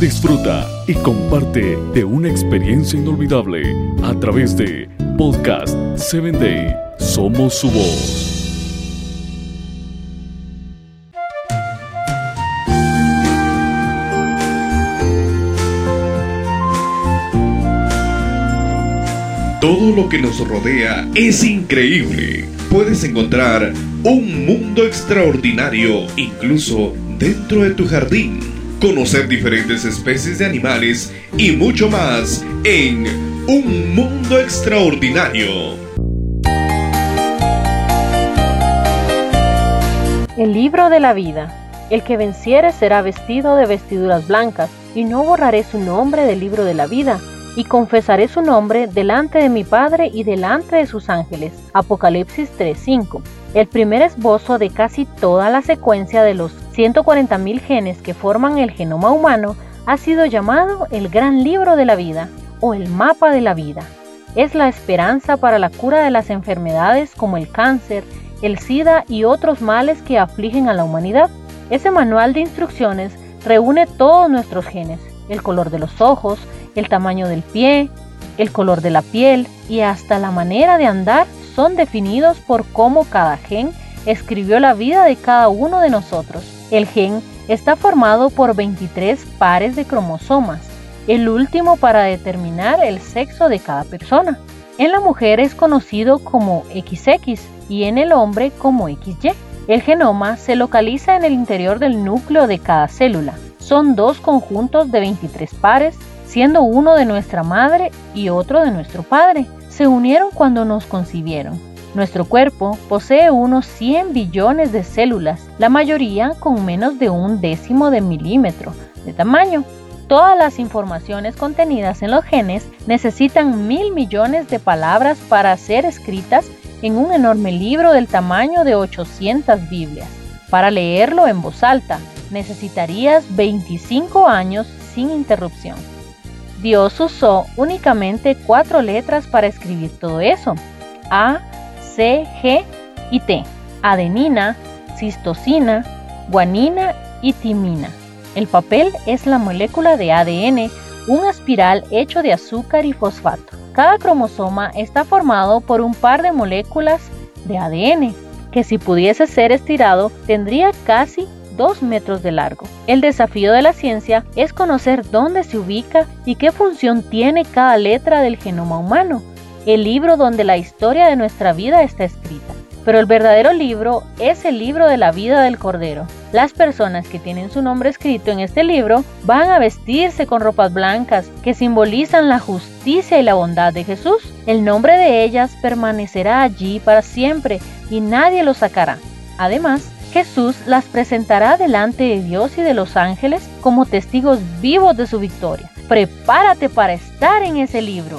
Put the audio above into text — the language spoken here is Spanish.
Disfruta y comparte de una experiencia inolvidable a través de Podcast 7 Day. Somos su voz. Todo lo que nos rodea es increíble. Puedes encontrar un mundo extraordinario incluso dentro de tu jardín. Conocer diferentes especies de animales y mucho más en Un Mundo Extraordinario. El libro de la vida. El que venciere será vestido de vestiduras blancas, y no borraré su nombre del libro de la vida y confesaré su nombre delante de mi Padre y delante de sus ángeles. Apocalipsis 3:5. El primer esbozo de casi toda la secuencia de los 140.000 genes que forman el genoma humano ha sido llamado el gran libro de la vida o el mapa de la vida. Es la esperanza para la cura de las enfermedades como el cáncer, el SIDA y otros males que afligen a la humanidad. Ese manual de instrucciones reúne todos nuestros genes, el color de los ojos, el tamaño del pie, el color de la piel y hasta la manera de andar son definidos por cómo cada gen escribió la vida de cada uno de nosotros. El gen está formado por 23 pares de cromosomas, el último para determinar el sexo de cada persona. En la mujer es conocido como XX y en el hombre como XY. El genoma se localiza en el interior del núcleo de cada célula. Son dos conjuntos de 23 pares siendo uno de nuestra madre y otro de nuestro padre. Se unieron cuando nos concibieron. Nuestro cuerpo posee unos 100 billones de células, la mayoría con menos de un décimo de milímetro de tamaño. Todas las informaciones contenidas en los genes necesitan mil millones de palabras para ser escritas en un enorme libro del tamaño de 800 Biblias. Para leerlo en voz alta, necesitarías 25 años sin interrupción. Dios usó únicamente cuatro letras para escribir todo eso. A, C, G y T. Adenina, cistosina, guanina y timina. El papel es la molécula de ADN, un espiral hecho de azúcar y fosfato. Cada cromosoma está formado por un par de moléculas de ADN, que si pudiese ser estirado tendría casi 2 metros de largo. El desafío de la ciencia es conocer dónde se ubica y qué función tiene cada letra del genoma humano, el libro donde la historia de nuestra vida está escrita. Pero el verdadero libro es el libro de la vida del Cordero. Las personas que tienen su nombre escrito en este libro van a vestirse con ropas blancas que simbolizan la justicia y la bondad de Jesús. El nombre de ellas permanecerá allí para siempre y nadie lo sacará. Además, Jesús las presentará delante de Dios y de los ángeles como testigos vivos de su victoria. Prepárate para estar en ese libro.